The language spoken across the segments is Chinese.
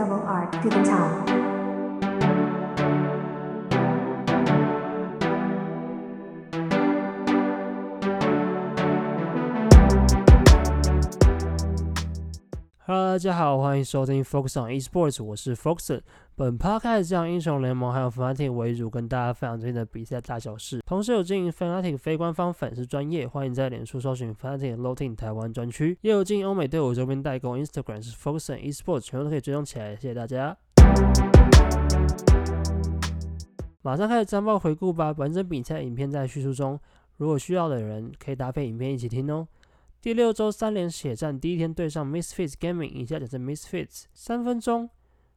double R to the top. Hello，大家好，欢迎收听 Focus on Esports，我是 Foxon。本 podcast 将英雄联盟还有 Fnatic 为主，跟大家分享最近的比赛大小事。同时有经营 Fnatic 非官方粉丝专业，欢迎在脸书搜寻 Fnatic Loading 台湾专区，也有经营欧美队伍周边代购，Instagram 是 Focus on Esports，全部都可以追踪起来。谢谢大家。马上开始战报回顾吧，完整比赛影片在叙述中，如果需要的人可以搭配影片一起听哦。第六周三连血战，第一天对上 Misfits Gaming，以下简称 Misfits。三分钟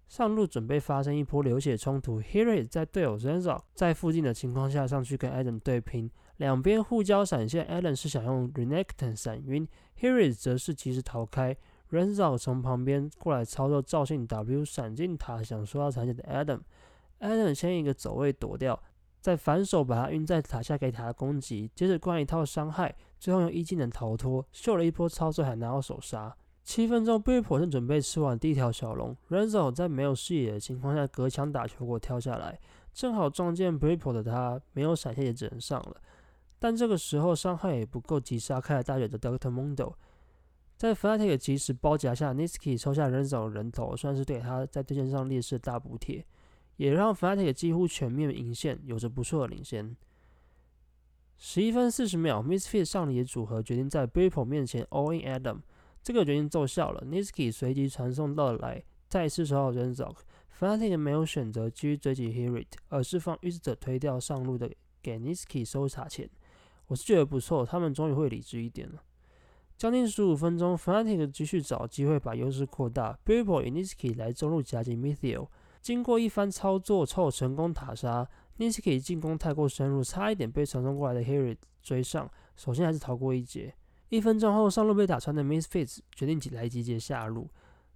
上路准备发生一波流血冲突 h e r i 在队友 Renzo 在附近的情况下上去跟 Adam 对拼，两边互交闪现，Adam 是想用 Renekton 闪晕 h e r i 则是及时逃开，Renzo 从旁边过来操作赵信 W 闪进塔，想说要残血的 Adam，Adam 先一个走位躲掉。再反手把他晕在塔下给塔攻击，接着灌一套伤害，最后用一技能逃脱，秀了一波操作还拿到手杀。七分钟 b r i p o 正准备吃完第一条小龙，Renzo 在没有视野的情况下隔墙打球果跳下来，正好撞见 b r i p o 的他，没有闪现也只能上了。但这个时候伤害也不够击杀开了大血的 Doctor Mundo，在 Fnatic 及时包夹下 Niski 抽下 Renzo 的人头，算是对他在对线上劣势的大补贴。也让 Fnatic 几乎全面赢线，有着不错的领先。十一分四十秒，Missfit 上野组合决定在 b r i p o 面前 All in Adam，这个决定奏效了。Niski 随即传送到来，再次收到 Renzo。Fnatic 没有选择继续追击 Herit，而是放预知者推掉上路的给 Niski 收茶钱。我是觉得不错，他们终于会理智一点了。将近十五分钟，Fnatic 继续找机会把优势扩大 b r i p o 与 Niski 来中路夹击 Mithio。经过一番操作，后成功塔杀 Niski 进攻太过深入，差一点被传送过来的 Harry 追上，首先还是逃过一劫。一分钟后，上路被打穿的 Misfits 决定起来集结下路，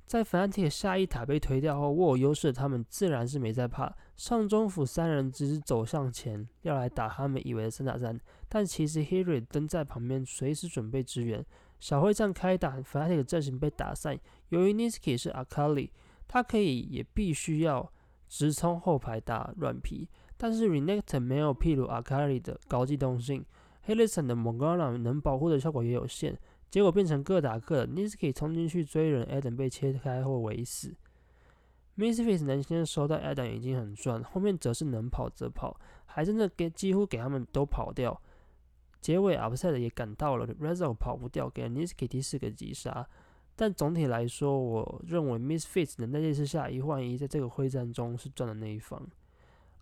在 Fnatic 下一塔被推掉后，握有优势的他们自然是没在怕，上中府三人只是走向前要来打他们以为的三打三，但其实 Harry 蹲在旁边随时准备支援。小会战开打，Fnatic 阵型被打散，由于 Niski 是 Akali。他可以也必须要直冲后排打软皮，但是 Renect 没有譬如 Akari 的高机动性 h a l i s o n 的 Morgana 能保护的效果也有限，结果变成各打各的。Niski 冲进去追人，Adam 被切开后围死。Misfits 能先收到 Adam 已经很赚，后面则是能跑则跑，还真的给几乎给他们都跑掉。结尾 Upset 也赶到了 r e z o 跑不掉，给 Niski 第四个击杀。但总体来说，我认为 Misfits 能在这次下一换一，在这个会战中是赚的那一方。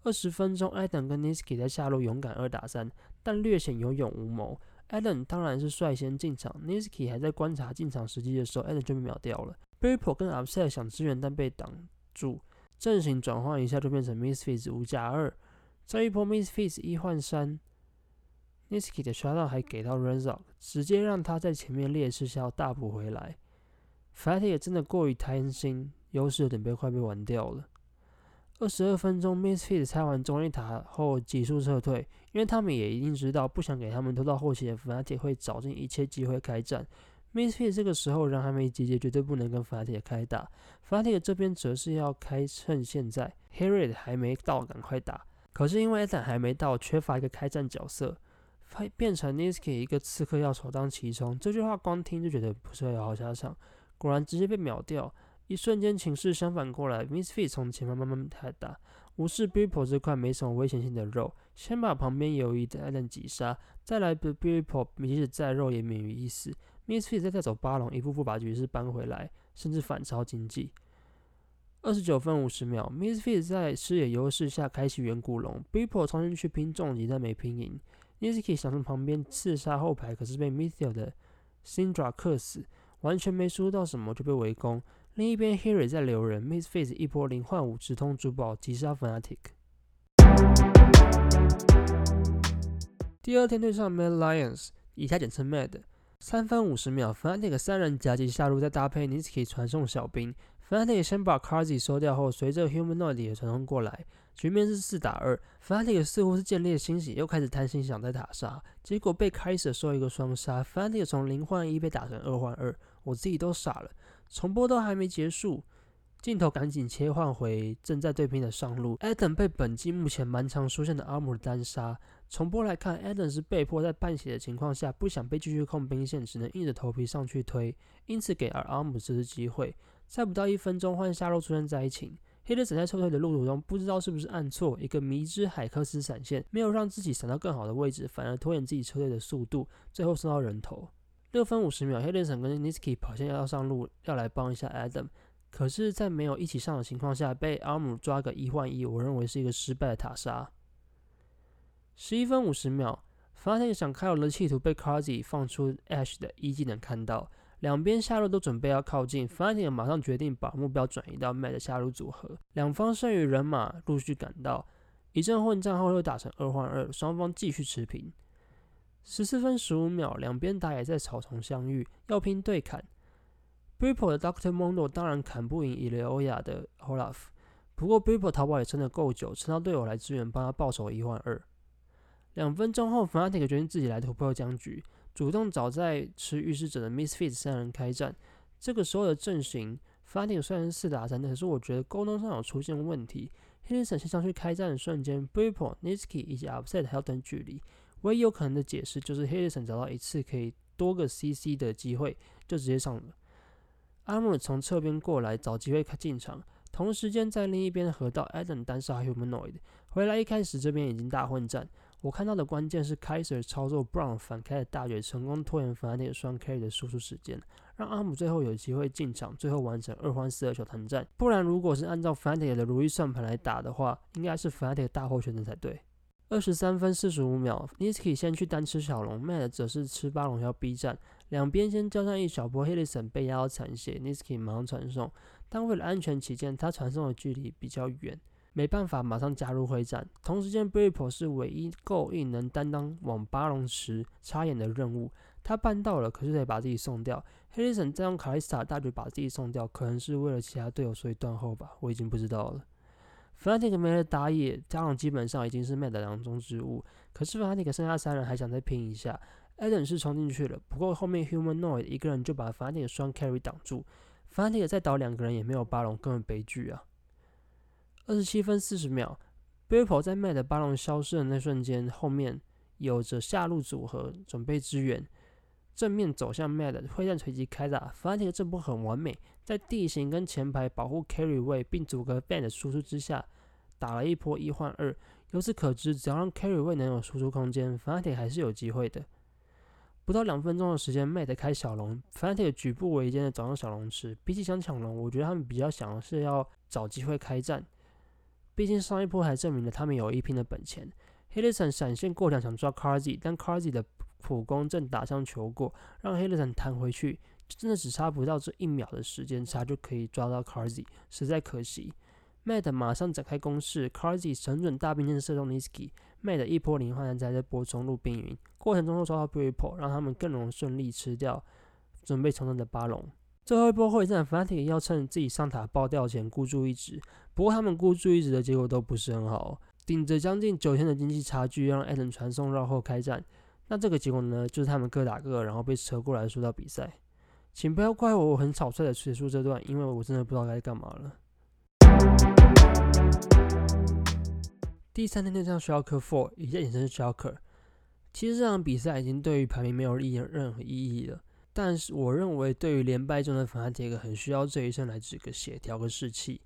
二十分钟，Adam 跟 Niski 在下路勇敢二打三，但略显有勇无谋。Adam 当然是率先进场，Niski 还在观察进场时机的时候，Adam 就被秒掉了。b r i p o 跟 Upset 想支援，但被挡住，阵型转换一下就变成 Misfits 五加二。这一波 Misfits 一换三，Niski 的刷到还给到 Renzo，直接让他在前面劣势下大补回来。Fatty 也真的过于贪心，优势有点被快被玩掉了。二十二分钟，Misfit 拆完中立塔后急速撤退，因为他们也一定知道，不想给他们拖到后期的 Fnatic 会找尽一切机会开战。Misfit 这个时候人还没集结，绝对不能跟 Fnatic 开打。Fnatic 这边则是要开趁现在 Harriet 还没到，赶快打。可是因为 Ethan 还没到，缺乏一个开战角色，变成 Niski 一个刺客要首当其冲。这句话光听就觉得不是有好下场。果然直接被秒掉，一瞬间情势相反过来，Miss Fit 从前方慢慢开打，无视 b i p o 这块没什么危险性的肉，先把旁边犹豫的艾伦击杀，再来 b i p o 即使再肉也免于一死。Miss Fit 再带走八龙，一步步把局势扳回来，甚至反超经济。二十九分五十秒，Miss Fit 在视野优势下开启远古龙 b i p o 冲进去拼重击，但没拼赢。Niski 想从旁边刺杀后排，可是被 Mythiel 的 Syndra 克死。完全没输到什么就被围攻。另一边，Harry 在留人，Misfits 一波零换五直通珠宝击杀 Fnatic。第二天对上 Mad Lions，以下简称 Mad。三分五十秒，Fnatic 三人夹击下路，再搭配 Niski 传送小兵。Fnatic 先把 Karzy 收掉后，随着 Humanoid 也传送过来，局面是四打二。Fnatic 似乎是建立了欣喜，又开始贪心想在塔杀，结果被 Kaiser 收一个双杀。Fnatic 从零换一被打成二换二。我自己都傻了，重播都还没结束，镜头赶紧切换回正在对拼的上路，Adam 被本季目前蛮常出现的阿姆单杀。重播来看，Adam 是被迫在半血的情况下，不想被继续控兵线，只能硬着头皮上去推，因此给阿姆这次机会。在不到一分钟，换下路出现灾情，黑人闪在撤退的路途中，不知道是不是按错一个迷之海克斯闪现，没有让自己闪到更好的位置，反而拖延自己撤退的速度，最后送到人头。六分五十秒，黑人闪跟 Niski 跑线要上路，要来帮一下 Adam。可是，在没有一起上的情况下，被阿姆抓个一换一，我认为是一个失败的塔杀。十一分五十秒，发现想开龙的企图被 c a r z y 放出 Ash 的一技能看到，两边下路都准备要靠近，发现马上决定把目标转移到 Mad 的下路组合，两方剩余人马陆续赶到，一阵混战后又打成二换二，双方继续持平。十四分十五秒，两边打野在草丛相遇，要拼对砍。b r i p p l e 的 Doctor Mondo 当然砍不赢伊雷欧亚的 Olaf，不过 b r i p p l e 逃跑也撑得够久，撑到队友来支援，帮他报仇一万二。两分钟后，Fnatic 决定自己来突破僵局，主动找在吃预示者的 Misfit 三人开战。这个时候的阵型，Fnatic 虽然是四打三，可是我觉得沟通上有出现问题。h i l l s o n 先上去开战的瞬间 b r i p p l e Niski 以及 Upset 还要等距离。唯一有可能的解释就是 h i l l s o n 找到一次可以多个 CC 的机会，就直接上了。阿姆从侧边过来找机会进场，同时间在另一边河道，Adam 单杀 Humanoid 回来。一开始这边已经大混战，我看到的关键是 Kaiser 操作 Brown 反开的大嘴，成功拖延反那个双 Carry 的输出时间，让阿姆最后有机会进场，最后完成二换四的小团战。不然如果是按照 Fnatic 的如意算盘来打的话，应该是 Fnatic 大获全胜才对。二十三分四十五秒，Niski 先去单吃小龙，Mad 则是吃八龙要 B 站。两边先交上一小波 h i l l s o n 被压到残血，Niski 马上传送，但为了安全起见，他传送的距离比较远，没办法马上加入会战。同时间 b r i p p 是唯一够硬能担当往巴龙池插眼的任务，他办到了，可是得把自己送掉。h i l l s o n 再用卡莉斯塔大举把自己送掉，可能是为了其他队友所以断后吧，我已经不知道了。Fnatic 没了打野，加上基本上已经是 Mad 囊中之物，可是 Fnatic 剩下三人还想再拼一下。Eden 是冲进去了，不过后面 Humanoid 一个人就把 Fnatic 双 Carry 挡住，Fnatic 再倒两个人也没有巴龙，根本悲剧啊！二十七分四十秒 b i p p l 在 Mad 巴龙消失的那瞬间，后面有着下路组合准备支援，正面走向 Mad，会战随即开打，Fanti 这波很完美，在地形跟前排保护 Carry 位并阻隔 Band 输出之下，打了一波一换二。由此可知，只要让 Carry 位能有输出空间，Fanti 还是有机会的。不到两分钟的时间，Mate 开小龙，Fanti 举步维艰的找上小龙池。比起想抢龙，我觉得他们比较想的是要找机会开战。毕竟上一波还证明了他们有一拼的本钱。h i l l s o n 闪现过两想抓 c a r z y 但 c a r z y 的普攻正打向球过，让 h i l l s o n 弹回去，真的只差不到这一秒的时间差就可以抓到 c a r z y 实在可惜。Mate 马上展开攻势 c a r z y 神准大兵箭射中 Niski。Mate 一波零换在这波中路冰云过程中，又抓到 b r i p o 让他们更容易顺利吃掉准备重生的巴龙。最后一波会战，Fnatic 要趁自己上塔爆掉前孤注一掷，不过他们孤注一掷的结果都不是很好，顶着将近九天的经济差距，让 Adam 传送绕后开战。那这个结果呢，就是他们各打各，然后被扯过来输掉比赛。请不要怪我，我很草率的结束这段，因为我真的不知道该干嘛了。第三天对上 Shalker Four，以下简称 Shalker。其实这场比赛已经对于排名没有意任何意义了，但是我认为对于连败中的粉铁克很需要这一胜来止个血、调个士气。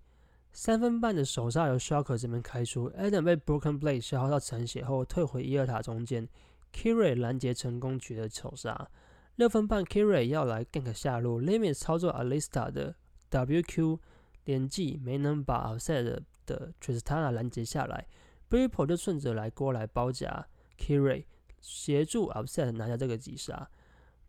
三分半的首杀由 Shocker 这边开出，Adam 被 Broken Blade 消耗到残血后退回一二塔中间，Kiri 拦截成功取得首杀。六分半 Kiri 要来 gank 下路，Limit 操作 Alista 的 WQ 连技没能把 Offset 的 Tristana 拦截下来。b r i p p l e 就顺着来过来包夹 Kiri，协助 Upset 拿下这个击杀。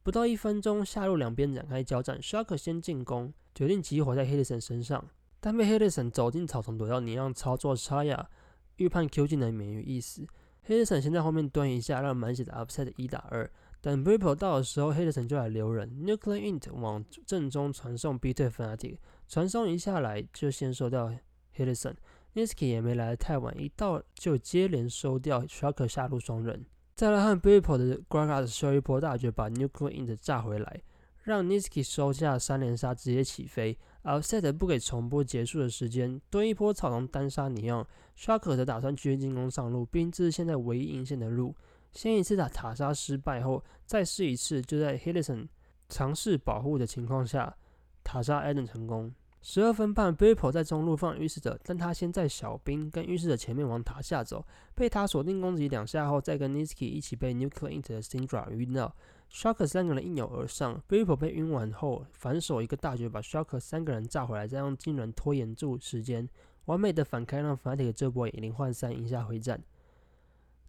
不到一分钟，下路两边展开交战，Shark 先进攻，决定集火在 h i l l s o n 身上，但被 h i l l s o n 走进草丛躲掉，你让操作插亚，预判 Q 技能免于一死。H i l l s o n 先在后面蹲一下，让满血的 Upset 一打二。等 b r i p p l 到的时候 h i l l s o n 就来留人，Nuclear Int 往正中传送 B 对 Fnatic，传送一下来就先收掉 h i l l s o n Niski 也没来的太晚，一到就接连收掉 Shark 下路双人，再来和 b i p p l 的 Gragas 收一波大绝，把 Nuclear Int 炸回来，让 Niski 收下三连杀直接起飞。，Outset 不给重播结束的时间，蹲一波草丛单杀尼昂，Shark 则打算继续进攻上路，并这是现在唯一阴线的路。先一次打塔莎失败后，再试一次，就在 Hillison 尝试保护的情况下，塔莎艾登成功。十二分半 b i p p l 在中路放预示者，但他先在小兵跟预示者前面往塔下走，被他锁定攻击两下后，再跟 Niski 一起被 Nuclear Int 的 Syndra 晕到。Shocker 三个人一扭而上 b i p p l 被晕完后，反手一个大绝把 Shocker 三个人炸回来，再用技能拖延住时间，完美的反开让 Fnatic 这波以零换三赢下回战。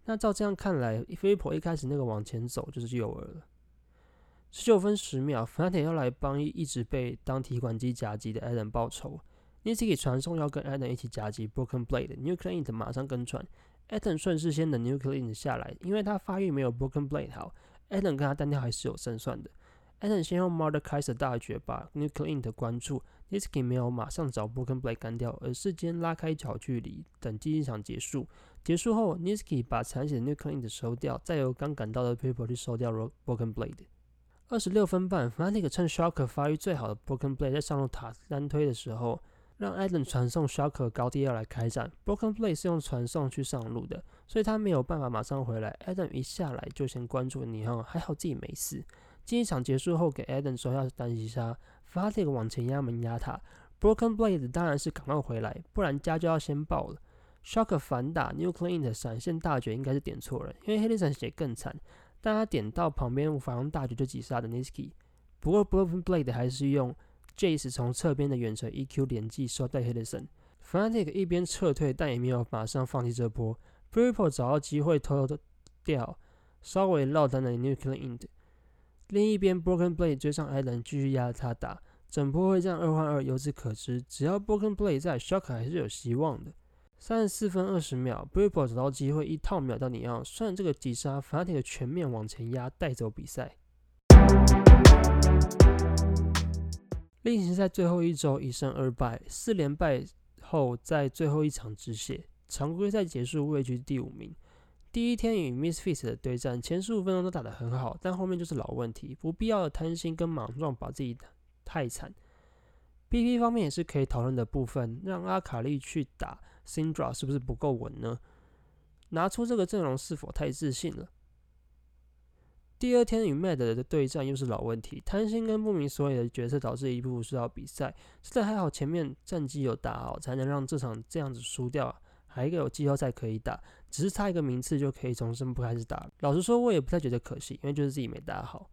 那照这样看来 b i p p l 一开始那个往前走就是诱饵了。十九分十秒，Fnatic 要来帮一直被当提款机夹击的 Adam 报仇。Niski 传送要跟 Adam 一起夹击 Broken Blade，Nuclear Int 马上跟传。Adam 顺势先等 Nuclear Int 下来，因为他发育没有 Broken Blade 好，Adam 跟他单挑还是有胜算的。Adam 先用 Mother 开始大绝把 Nuclear Int 关注，Niski 没有马上找 Broken Blade 干掉，而是先拉开一小距离等竞技场结束。结束后，Niski 把残血的 n u c l e a n 收掉，再由刚赶到的 People 去收掉 Broken Blade。二十六分半，Fnatic 趁 Shocker 发育最好的 Broken Blade 在上路塔单推的时候，让 Adam 传送 Shocker 高地要来开战。Broken Blade 是用传送去上路的，所以他没有办法马上回来。Adam 一下来就先关注尼奥，还好自己没事。竞技场结束后，给 Adam 说要单击杀，Fnatic 往前压门压塔。Broken Blade 当然是赶快回来，不然家就要先爆了。Shocker 反打，New Clean 的闪现大绝应该是点错了，因为 Helix 血更惨。但他点到旁边无法用大局就击杀的 Niski，不过 Broken Blade 还是用 Jace 从侧边的远程 EQ 连击收掉 h i l l s o n Fnatic 一边撤退，但也没有马上放弃这波。b r i p p l 找到机会偷偷的掉，稍微落单的 Nuclear Int。另一边 Broken Blade 追上 Allen 继续压着他打，整波会这样二换二，由此可知，只要 Broken Blade 在，Shock 还是有希望的。三十四分二十秒 b r i p p l 找到机会一套秒到你要，算这个击杀法铁的全面往前压，带走比赛。另行赛最后一周一胜二败，四连败后在最后一场止血，常规赛结束位居第五名。第一天与 Misfits 的对战，前十五分钟都打得很好，但后面就是老问题，不必要的贪心跟莽撞把自己太惨。BP 方面也是可以讨论的部分，让阿卡丽去打。Syndra 是不是不够稳呢？拿出这个阵容是否太自信了？第二天与 Mad 的对战又是老问题，贪心跟不明所以的角色导致一步步输掉比赛。现在还好前面战绩有打好，才能让这场这样子输掉，还有季后赛可以打，只是差一个名次就可以从胜部开始打。老实说，我也不太觉得可惜，因为就是自己没打好。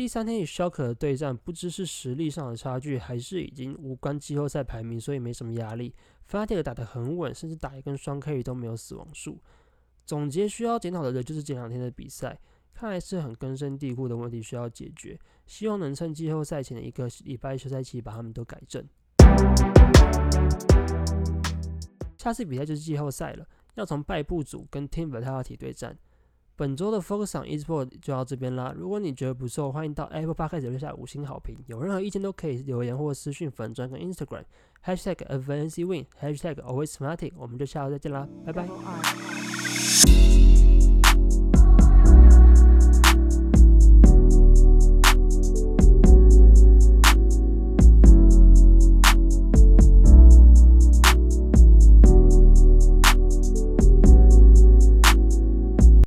第三天与 Shocker 的对战，不知是实力上的差距，还是已经无关季后赛排名，所以没什么压力。Fate 打得很稳，甚至打一根双 K 都没有死亡数。总结需要检讨的，就是这两天的比赛，看来是很根深蒂固的问题需要解决。希望能趁季后赛前的一个礼拜休赛期把他们都改正。下次比赛就是季后赛了，要从败部组跟 Team Vitality 对战。本周的 Focus on Esport 就到这边啦。如果你觉得不错，欢迎到 Apple Podcast 留下五星好评。有任何意见都可以留言或私信粉专跟 Instagram Hashtag AdvanceWin hashtag always smarting。我们就下周再见啦，拜拜。